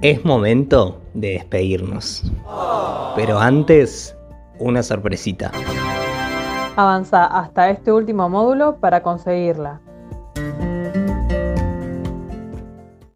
Es momento de despedirnos. Pero antes, una sorpresita. Avanza hasta este último módulo para conseguirla.